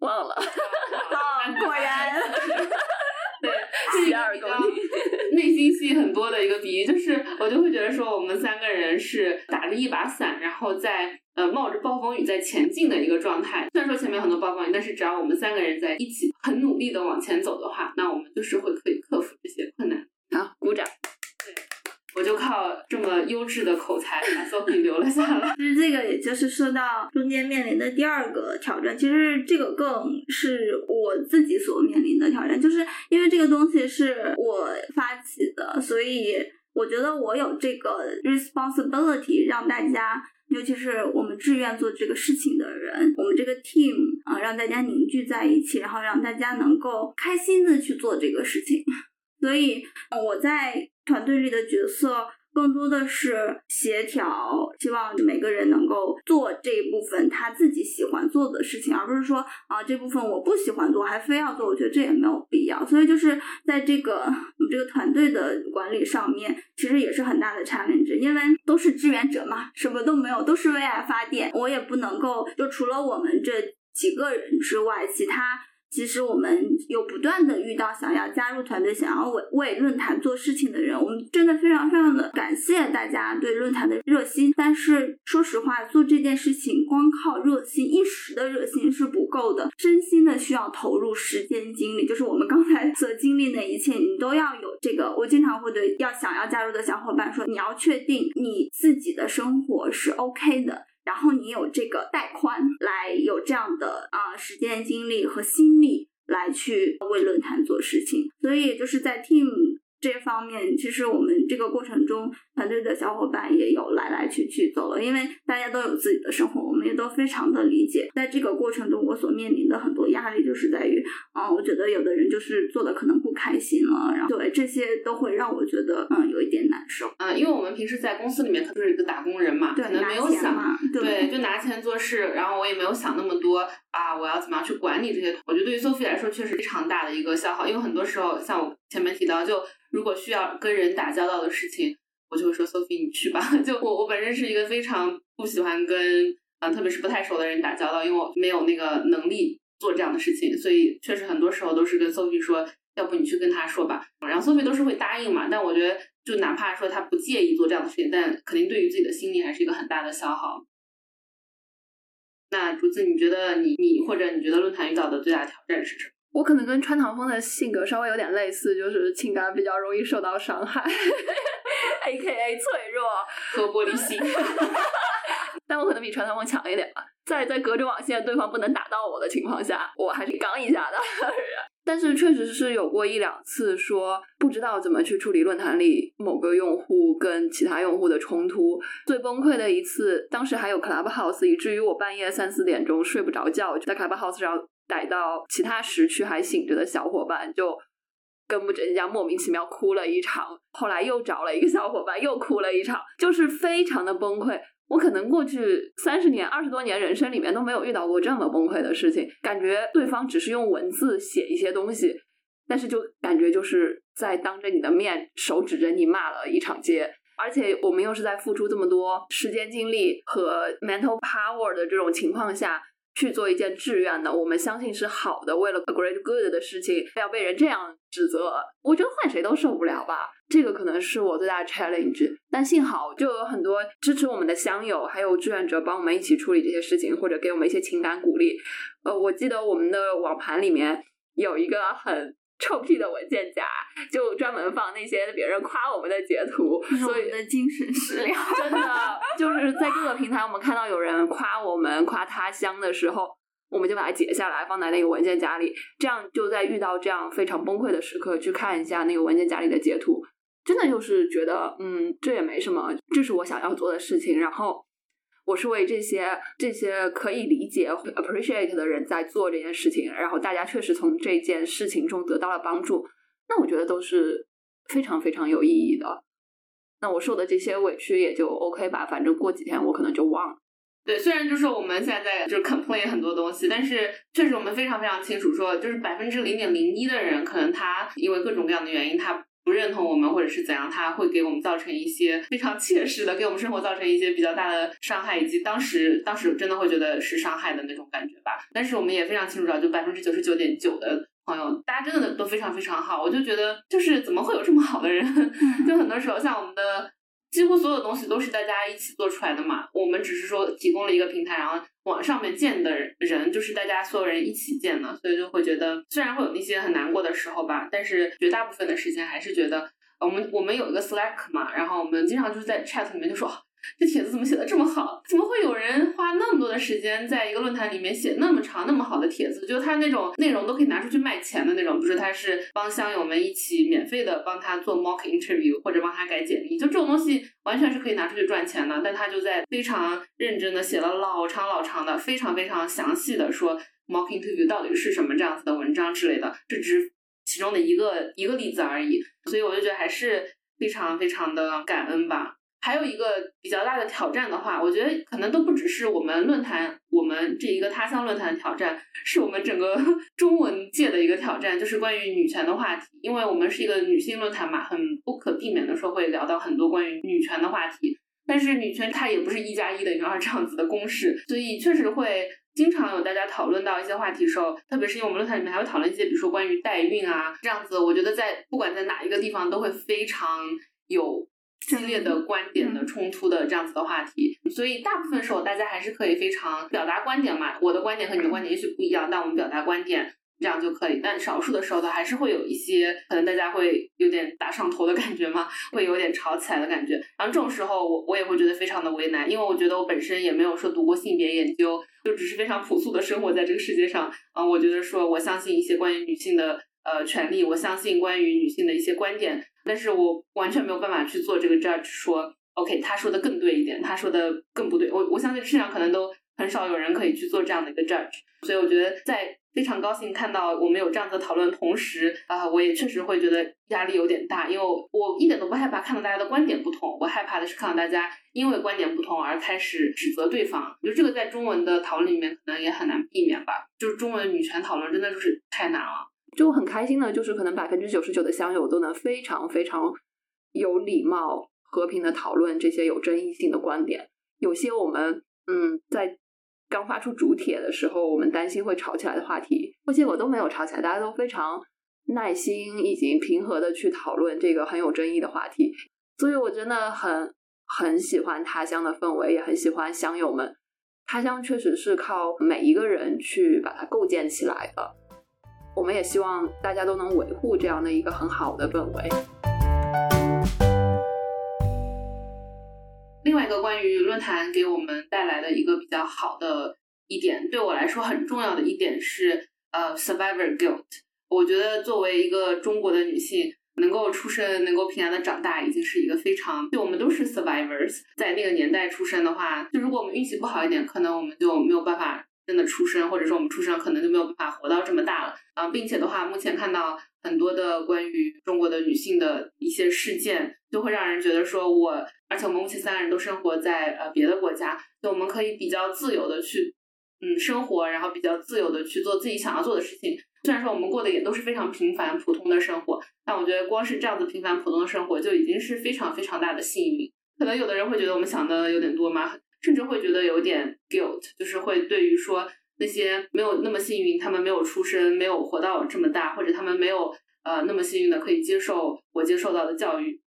忘了，果然，对，是一个比较内心戏很多的一个比喻，就是我就会觉得说，我们三个人是打着一把伞，然后在呃冒着暴风雨在前进的一个状态。虽然说前面很多暴风雨，但是只要我们三个人在一起很努力的往前走的话，那我们就是会可以克服这些困难。好，鼓掌。我就靠这么优质的口才把 Sophie 留了下来。其实这个也就是说到中间面临的第二个挑战，其实这个更是我自己所面临的挑战，就是因为这个东西是我发起的，所以我觉得我有这个 responsibility 让大家，尤其是我们志愿做这个事情的人，我们这个 team 啊，让大家凝聚在一起，然后让大家能够开心的去做这个事情。所以我在。团队里的角色更多的是协调，希望每个人能够做这一部分他自己喜欢做的事情，而不是说啊这部分我不喜欢做还非要做，我觉得这也没有必要。所以就是在这个我们这个团队的管理上面，其实也是很大的 challenge，因为都是志愿者嘛，什么都没有，都是为爱发电，我也不能够就除了我们这几个人之外，其他。其实我们有不断的遇到想要加入团队、想要为为论坛做事情的人，我们真的非常非常的感谢大家对论坛的热心。但是说实话，做这件事情光靠热心一时的热心是不够的，真心的需要投入时间精力。就是我们刚才所经历的一切，你都要有这个。我经常会对要想要加入的小伙伴说，你要确定你自己的生活是 OK 的。然后你有这个带宽，来有这样的啊时间、精力和心力来去为论坛做事情，所以就是在 team 这方面，其实我们这个过程中。团队的小伙伴也有来来去去走了，因为大家都有自己的生活，我们也都非常的理解。在这个过程中，我所面临的很多压力就是在于，嗯，我觉得有的人就是做的可能不开心了，然后对这些都会让我觉得，嗯，有一点难受。嗯，因为我们平时在公司里面就是一个打工人嘛，可能没有想，对，就拿钱做事，然后我也没有想那么多啊，我要怎么样去管理这些。我觉得对于 Sophie 来说，确实非常大的一个消耗，因为很多时候，像我前面提到，就如果需要跟人打交道到的事情。我就会说，Sophie，你去吧。就我，我本身是一个非常不喜欢跟，嗯，特别是不太熟的人打交道，因为我没有那个能力做这样的事情，所以确实很多时候都是跟 Sophie 说，要不你去跟他说吧。然后 Sophie 都是会答应嘛。但我觉得，就哪怕说他不介意做这样的事情，但肯定对于自己的心理还是一个很大的消耗。那竹子，你觉得你你或者你觉得论坛遇到的最大挑战是什么？我可能跟川堂风的性格稍微有点类似，就是情感比较容易受到伤害，A K A 脆弱和玻璃心。但我可能比川堂风强一点吧，在在隔着网线对方不能打到我的情况下，我还是刚一下的。但是确实是有过一两次说不知道怎么去处理论坛里某个用户跟其他用户的冲突。最崩溃的一次，当时还有 Clubhouse，以至于我半夜三四点钟睡不着觉，就在 Clubhouse 上。逮到其他时区还醒着的小伙伴，就跟不着人家莫名其妙哭了一场。后来又找了一个小伙伴，又哭了一场，就是非常的崩溃。我可能过去三十年、二十多年人生里面都没有遇到过这么崩溃的事情。感觉对方只是用文字写一些东西，但是就感觉就是在当着你的面手指着你骂了一场街。而且我们又是在付出这么多时间、精力和 mental power 的这种情况下。去做一件志愿的，我们相信是好的，为了 great good 的事情，要被人这样指责，我觉得换谁都受不了吧。这个可能是我最大的 challenge。但幸好就有很多支持我们的乡友，还有志愿者帮我们一起处理这些事情，或者给我们一些情感鼓励。呃，我记得我们的网盘里面有一个很。臭屁的文件夹，就专门放那些别人夸我们的截图，所以的精神食粮。真的就是在各个平台，我们看到有人夸我们、夸他乡的时候，我们就把它截下来放在那个文件夹里，这样就在遇到这样非常崩溃的时刻，去看一下那个文件夹里的截图，真的就是觉得，嗯，这也没什么，这是我想要做的事情。然后我是为这些这些可以理解、appreciate 的人在做这件事情，然后大家确实从这件事情中得到了帮助，那我觉得都是非常非常有意义的。那我受的这些委屈也就 OK 吧，反正过几天我可能就忘了。对，虽然就是我们现在就是 complain 很多东西，但是确实我们非常非常清楚，说就是百分之零点零一的人，可能他因为各种各样的原因，他不认同我们，或者是怎样，他会给我们造成一些非常切实的，给我们生活造成一些比较大的伤害，以及当时当时真的会觉得是伤害的那种感觉吧。但是我们也非常清楚知道，就百分之九十九点九的朋友，大家真的都非常非常好。我就觉得，就是怎么会有这么好的人？就很多时候，像我们的。几乎所有东西都是大家一起做出来的嘛，我们只是说提供了一个平台，然后往上面建的人就是大家所有人一起建的，所以就会觉得虽然会有那些很难过的时候吧，但是绝大部分的时间还是觉得我们我们有一个 Slack 嘛，然后我们经常就是在 chat 里面就说。这帖子怎么写的这么好？怎么会有人花那么多的时间在一个论坛里面写那么长、那么好的帖子？就他那种内容都可以拿出去卖钱的那种，不是？他是帮乡友们一起免费的帮他做 mock interview 或者帮他改简历，就这种东西完全是可以拿出去赚钱的。但他就在非常认真的写了老长老长的、非常非常详细的说 mock interview 到底是什么这样子的文章之类的，这只其中的一个一个例子而已。所以我就觉得还是非常非常的感恩吧。还有一个比较大的挑战的话，我觉得可能都不只是我们论坛，我们这一个他乡论坛的挑战，是我们整个 中文界的一个挑战，就是关于女权的话题。因为我们是一个女性论坛嘛，很不可避免的说会聊到很多关于女权的话题。但是女权它也不是一加一等于二这样子的公式，所以确实会经常有大家讨论到一些话题时候，特别是因为我们论坛里面还会讨论一些，比如说关于代孕啊这样子，我觉得在不管在哪一个地方都会非常有。激烈的观点的冲突的这样子的话题，所以大部分时候大家还是可以非常表达观点嘛。我的观点和你的观点也许不一样，但我们表达观点这样就可以。但少数的时候，呢，还是会有一些可能大家会有点打上头的感觉嘛，会有点吵起来的感觉。然后这种时候，我我也会觉得非常的为难，因为我觉得我本身也没有说读过性别研究，就只是非常朴素的生活在这个世界上。啊，我觉得说我相信一些关于女性的呃权利，我相信关于女性的一些观点。但是我完全没有办法去做这个 judge，说 OK，他说的更对一点，他说的更不对。我我相信世上可能都很少有人可以去做这样的一个 judge，所以我觉得在非常高兴看到我们有这样的讨论，同时啊，我也确实会觉得压力有点大，因为我一点都不害怕看到大家的观点不同，我害怕的是看到大家因为观点不同而开始指责对方。我觉得这个在中文的讨论里面可能也很难避免吧，就是中文女权讨论真的就是太难了。就很开心的，就是可能百分之九十九的乡友都能非常非常有礼貌、和平的讨论这些有争议性的观点。有些我们嗯在刚发出主帖的时候，我们担心会吵起来的话题，结果都没有吵起来，大家都非常耐心以及平和的去讨论这个很有争议的话题。所以我真的很很喜欢他乡的氛围，也很喜欢乡友们。他乡确实是靠每一个人去把它构建起来的。我们也希望大家都能维护这样的一个很好的氛围。另外一个关于论坛给我们带来的一个比较好的一点，对我来说很重要的一点是，呃，survivor guilt。我觉得作为一个中国的女性，能够出生、能够平安的长大，已经是一个非常……就我们都是 survivors，在那个年代出生的话，就如果我们运气不好一点，可能我们就没有办法。真的出生，或者说我们出生可能就没有办法活到这么大了啊，并且的话，目前看到很多的关于中国的女性的一些事件，就会让人觉得说，我而且我们目前三个人都生活在呃别的国家，就我们可以比较自由的去嗯生活，然后比较自由的去做自己想要做的事情。虽然说我们过的也都是非常平凡普通的生活，但我觉得光是这样子平凡普通的生活就已经是非常非常大的幸运。可能有的人会觉得我们想的有点多吗？甚至会觉得有点 guilt，就是会对于说那些没有那么幸运，他们没有出生，没有活到这么大，或者他们没有呃那么幸运的可以接受我接受到的教育，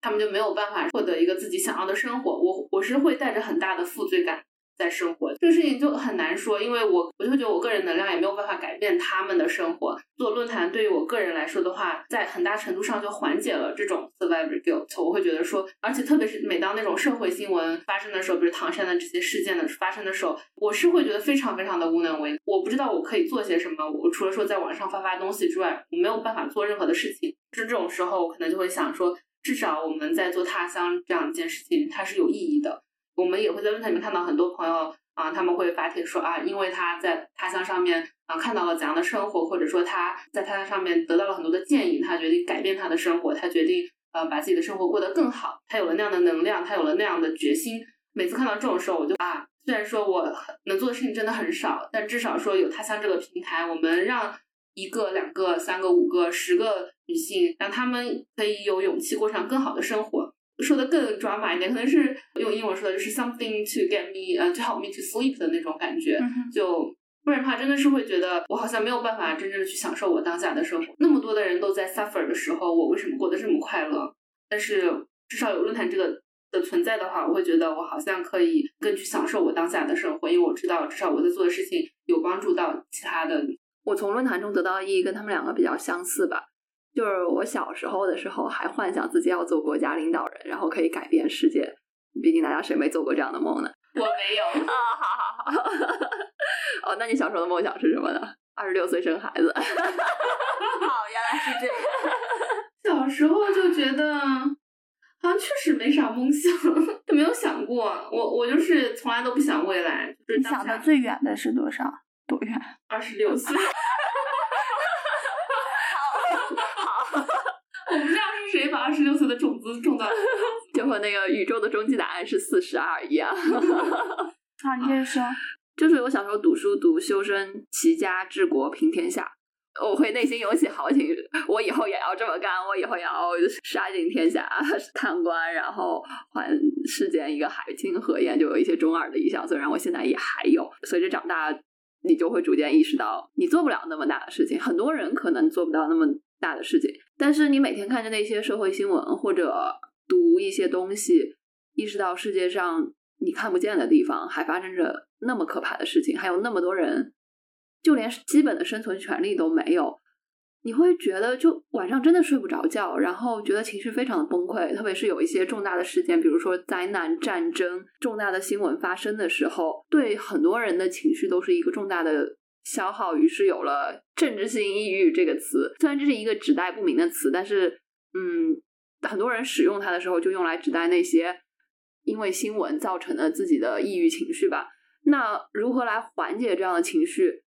他们就没有办法获得一个自己想要的生活。我我是会带着很大的负罪感。在生活这个事情就很难说，因为我我就觉得我个人能量也没有办法改变他们的生活。做论坛对于我个人来说的话，在很大程度上就缓解了这种 survivor guilt。我会觉得说，而且特别是每当那种社会新闻发生的时候，比如唐山的这些事件的发生的时候，我是会觉得非常非常的无能为力。我不知道我可以做些什么，我除了说在网上发发东西之外，我没有办法做任何的事情。就这种时候，我可能就会想说，至少我们在做他乡这样一件事情，它是有意义的。我们也会在论坛里面看到很多朋友啊，他们会发帖说啊，因为他在他乡上面啊看到了怎样的生活，或者说他在他乡上面得到了很多的建议，他决定改变他的生活，他决定呃把自己的生活过得更好，他有了那样的能量，他有了那样的决心。每次看到这种时候，我就啊，虽然说我能做的事情真的很少，但至少说有他乡这个平台，我们让一个、两个、三个、五个、十个女性，让他们可以有勇气过上更好的生活。说的更 drama 一点，可能是用英文说的就是 something to get me 呃 to help me to sleep 的那种感觉，就不然的话真的是会觉得我好像没有办法真正的去享受我当下的生活。那么多的人都在 suffer 的时候，我为什么过得这么快乐？但是至少有论坛这个的存在的话，我会觉得我好像可以更去享受我当下的生活，因为我知道至少我在做的事情有帮助到其他的。我从论坛中得到的意义跟他们两个比较相似吧。就是我小时候的时候，还幻想自己要做国家领导人，然后可以改变世界。毕竟大家谁没做过这样的梦呢？我没有 啊，好好好。哦，那你小时候的梦想是什么呢？二十六岁生孩子。好，原来是这样。小时候就觉得好像确实没啥梦想，就没有想过。我我就是从来都不想未来。你想的最远的是多少？多远？二十六岁。我不知道是谁把二十六岁的种子种到，就和那个宇宙的终极答案是四十二一样。好，你接着说。就是我小时候读书读修身齐家治国平天下，我会内心涌起豪情，我以后也要这么干，我以后也要杀尽天下 贪官，然后还世间一个海清河晏，就有一些中二的意象。虽然我现在也还有，随着长大，你就会逐渐意识到，你做不了那么大的事情。很多人可能做不到那么。大的事情，但是你每天看着那些社会新闻或者读一些东西，意识到世界上你看不见的地方还发生着那么可怕的事情，还有那么多人就连基本的生存权利都没有，你会觉得就晚上真的睡不着觉，然后觉得情绪非常的崩溃。特别是有一些重大的事件，比如说灾难、战争、重大的新闻发生的时候，对很多人的情绪都是一个重大的。消耗，于是有了政治性抑郁这个词。虽然这是一个指代不明的词，但是，嗯，很多人使用它的时候就用来指代那些因为新闻造成的自己的抑郁情绪吧。那如何来缓解这样的情绪？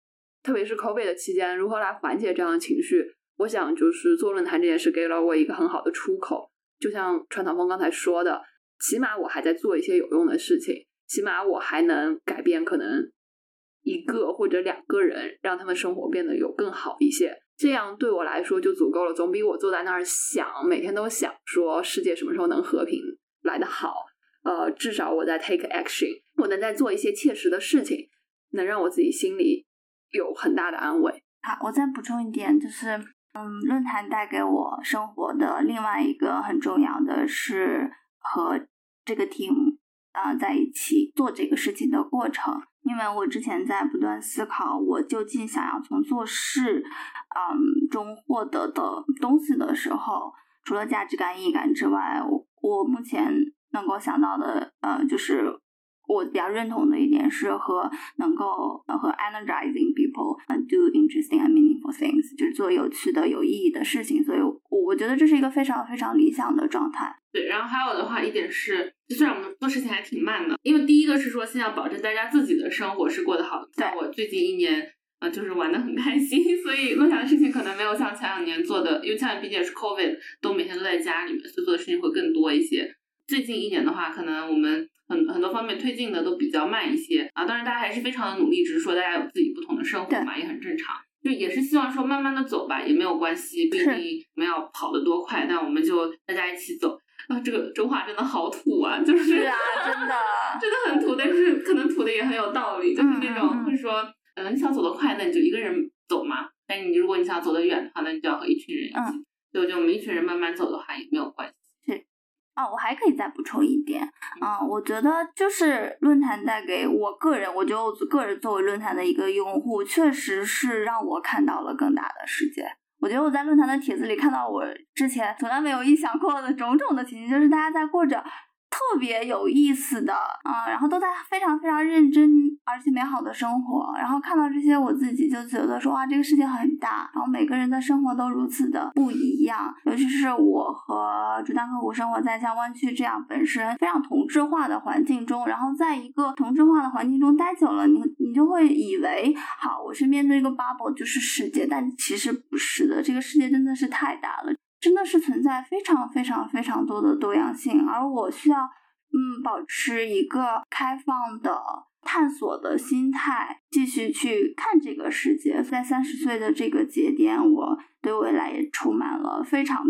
特别是 COVID 的期间，如何来缓解这样的情绪？我想，就是做论坛这件事给了我一个很好的出口。就像川唐风刚才说的，起码我还在做一些有用的事情，起码我还能改变可能。一个或者两个人，让他们生活变得有更好一些，这样对我来说就足够了，总比我坐在那儿想，每天都想说世界什么时候能和平来得好。呃，至少我在 take action，我能在做一些切实的事情，能让我自己心里有很大的安慰。好，我再补充一点，就是嗯，论坛带给我生活的另外一个很重要的是和这个 team 啊在一起做这个事情的过程。因为我之前在不断思考，我究竟想要从做事，嗯中获得的东西的时候，除了价值感、意义感之外，我我目前能够想到的，呃，就是。我比较认同的一点是和能够和 energizing people do interesting and meaningful things，就是做有趣的、有意义的事情。所以，我觉得这是一个非常非常理想的状态。对，然后还有的话，一点是，虽然我们做事情还挺慢的，因为第一个是说，先要保证大家自己的生活是过得好。像我最近一年，呃，就是玩的很开心，所以梦想的事情可能没有像前两年做的，因为前两年毕竟是 covid，都每天都在家里面，所以做的事情会更多一些。最近一年的话，可能我们。很很多方面推进的都比较慢一些啊，当然大家还是非常的努力，只是说大家有自己不同的生活嘛，也很正常。就也是希望说慢慢的走吧，也没有关系，不一定我们要跑得多快，那我们就大家一起走。啊，这个中华真的好土啊，就是是啊，真的 真的很土，但是可能土的也很有道理，就是那种会说，嗯，你想走得快，那你就一个人走嘛。但你如果你想走得远的话，那你就要和一群人一起。所以我觉得我们一群人慢慢走的话也没有关系。啊，我还可以再补充一点，嗯，我觉得就是论坛带给我个人，我觉得我个人作为论坛的一个用户，确实是让我看到了更大的世界。我觉得我在论坛的帖子里看到我之前从来没有意想过的种种的情景，就是大家在过着特别有意思的，嗯，然后都在非常非常认真而且美好的生活。然后看到这些，我自己就觉得说哇，这个世界很大，然后每个人的生活都如此的不一样。尤其是我和朱丹克谷生活在像湾区这样本身非常同质化的环境中，然后在一个同质化的环境中待久了，你你就会以为好，我身边的这个 bubble 就是世界，但其实不是的，这个世界真的是太大了。真的是存在非常非常非常多的多样性，而我需要嗯保持一个开放的探索的心态，继续去看这个世界。在三十岁的这个节点，我对未来也充满了非常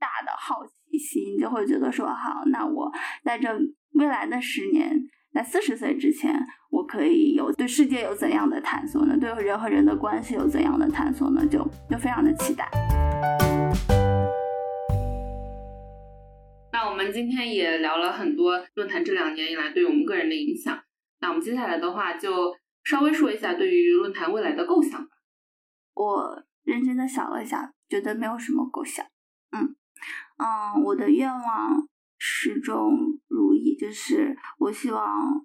大的好奇心，就会觉得说好，那我在这未来的十年，在四十岁之前，我可以有对世界有怎样的探索呢？对人和人的关系有怎样的探索呢？就就非常的期待。那我们今天也聊了很多论坛这两年以来对我们个人的影响。那我们接下来的话就稍微说一下对于论坛未来的构想吧。我认真的想了一下，觉得没有什么构想。嗯嗯，我的愿望始终如一，就是我希望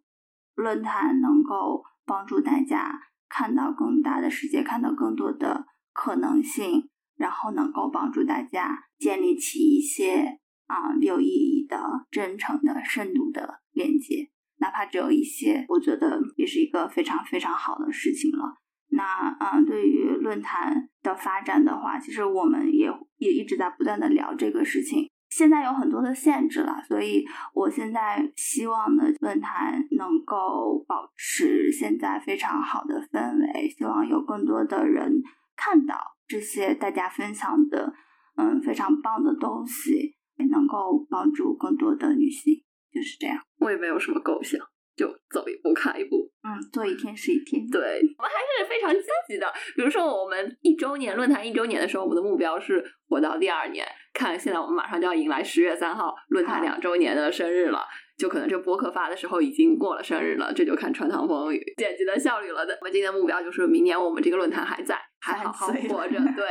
论坛能够帮助大家看到更大的世界，看到更多的可能性，然后能够帮助大家建立起一些。啊，有意义的、真诚的、深度的连接，哪怕只有一些，我觉得也是一个非常非常好的事情了。那嗯，对于论坛的发展的话，其实我们也也一直在不断的聊这个事情。现在有很多的限制了，所以我现在希望呢，论坛能够保持现在非常好的氛围，希望有更多的人看到这些大家分享的嗯非常棒的东西。能够帮助更多的女性，就是这样。我也没有什么构想，就走一步看一步。嗯，做一天是一天。对，我们还是非常积极的。比如说，我们一周年论坛一周年的时候，我们的目标是活到第二年。看，现在我们马上就要迎来十月三号论坛两周年的生日了，就可能这播客发的时候已经过了生日了。这就看穿堂风剪辑的效率了的。我们今天的目标就是明年我们这个论坛还在，还好好活着。对。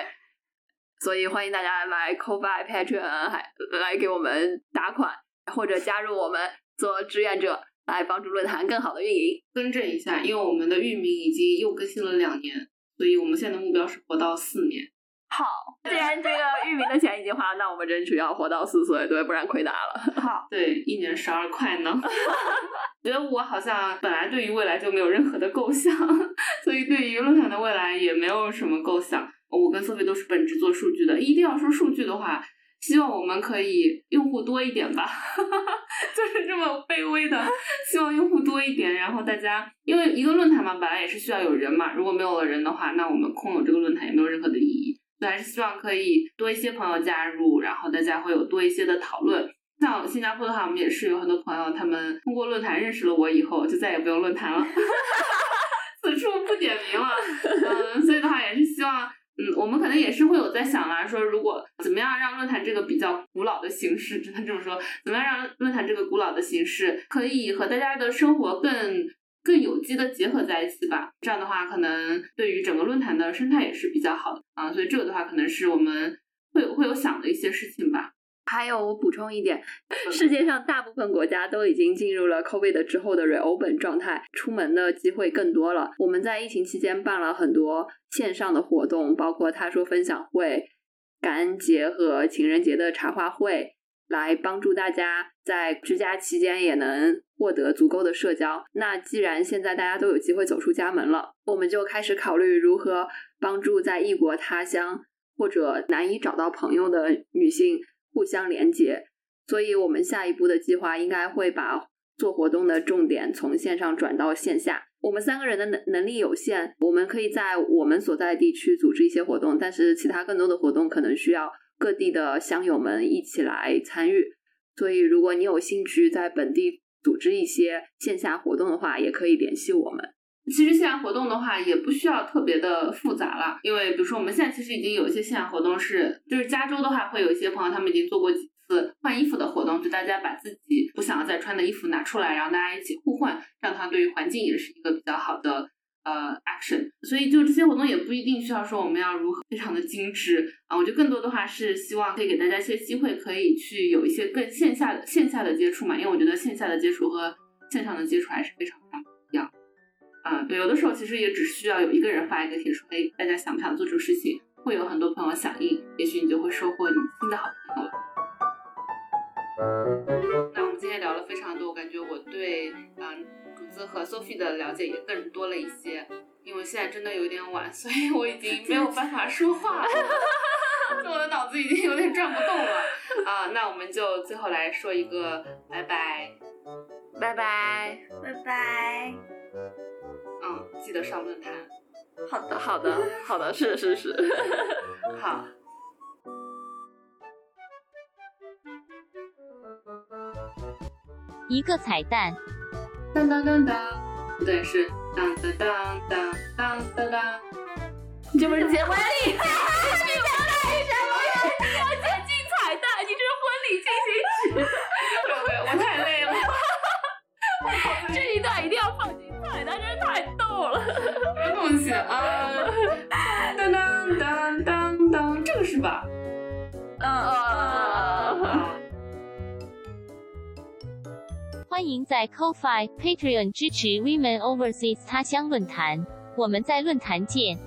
所以欢迎大家来 Co Buy Patreon，还来给我们打款，或者加入我们做志愿者，来帮助论坛更好的运营。更正一下，因为我们的域名已经又更新了两年，所以我们现在的目标是活到四年。好，既然这个 域名的钱已经花了，那我们争取要活到四岁，对，不然亏大了。好，对，一年十二块呢。觉得我好像本来对于未来就没有任何的构想，所以对于论坛的未来也没有什么构想。我跟苏菲都是本职做数据的，一定要说数据的话，希望我们可以用户多一点吧，就是这么卑微的，希望用户多一点，然后大家因为一个论坛嘛，本来也是需要有人嘛，如果没有了人的话，那我们空有这个论坛也没有任何的意义，所以还是希望可以多一些朋友加入，然后大家会有多一些的讨论。像新加坡的话，我们也是有很多朋友，他们通过论坛认识了我以后，就再也不用论坛了，此处不点名了，嗯，所以的话也是希望。嗯，我们可能也是会有在想啦，说如果怎么样让论坛这个比较古老的形式，只能这么说，怎么样让论坛这个古老的形式可以和大家的生活更更有机的结合在一起吧？这样的话，可能对于整个论坛的生态也是比较好的啊。所以这个的话，可能是我们会会有想的一些事情吧。还有我补充一点，世界上大部分国家都已经进入了 COVID 之后的 reopen 状态，出门的机会更多了。我们在疫情期间办了很多线上的活动，包括他说分享会、感恩节和情人节的茶话会，来帮助大家在居家期间也能获得足够的社交。那既然现在大家都有机会走出家门了，我们就开始考虑如何帮助在异国他乡或者难以找到朋友的女性。互相连接，所以我们下一步的计划应该会把做活动的重点从线上转到线下。我们三个人的能能力有限，我们可以在我们所在地区组织一些活动，但是其他更多的活动可能需要各地的乡友们一起来参与。所以，如果你有兴趣在本地组织一些线下活动的话，也可以联系我们。其实线下活动的话，也不需要特别的复杂了，因为比如说我们现在其实已经有一些线下活动是，就是加州的话会有一些朋友他们已经做过几次换衣服的活动，就大家把自己不想要再穿的衣服拿出来，然后大家一起互换，这样的话对于环境也是一个比较好的呃 action，所以就这些活动也不一定需要说我们要如何非常的精致啊，我觉得更多的话是希望可以给大家一些机会，可以去有一些更线下的线下的接触嘛，因为我觉得线下的接触和线上的接触还是非常非常不一样。啊，对，有的时候其实也只需要有一个人发一个帖说，哎，大家想不想做这个事情，会有很多朋友响应，也许你就会收获你新的好朋友。那我们今天聊了非常多，我感觉我对嗯竹子和 Sophie 的了解也更多了一些，因为现在真的有点晚，所以我已经没有办法说话了，我的脑子已经有点转不动了啊。那我们就最后来说一个拜拜，拜拜，拜拜。嗯，记得上论坛。好的，好的，好的，是是是，好。一个彩蛋。当当当当，不对，是当当当当当当当。这不是结婚礼？你交代一下，要接进彩蛋，你这是婚礼进行曲。对，我太累了。这一段一定要放进彩蛋，真是太逗了。什么东西啊？欢迎在 Ko-fi Patreon 支持 Women Overseas 他乡论坛，我们在论坛见。